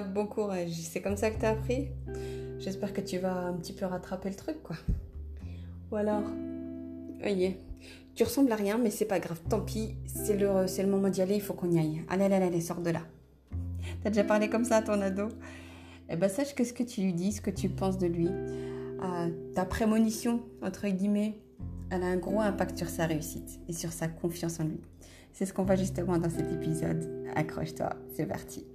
Bon courage. C'est comme ça que t'as appris? J'espère que tu vas un petit peu rattraper le truc, quoi. Ou alors Voyez, tu ressembles à rien, mais c'est pas grave. Tant pis, c'est le, c'est le moment d'y aller, il faut qu'on y aille. Allez, allez, allez, sors de là. T'as déjà parlé comme ça à ton ado? Eh ben, sache que ce que tu lui dis, ce que tu penses de lui, euh, ta prémonition, entre guillemets, elle a un gros impact sur sa réussite et sur sa confiance en lui. C'est ce qu'on voit justement dans cet épisode. Accroche-toi, c'est parti.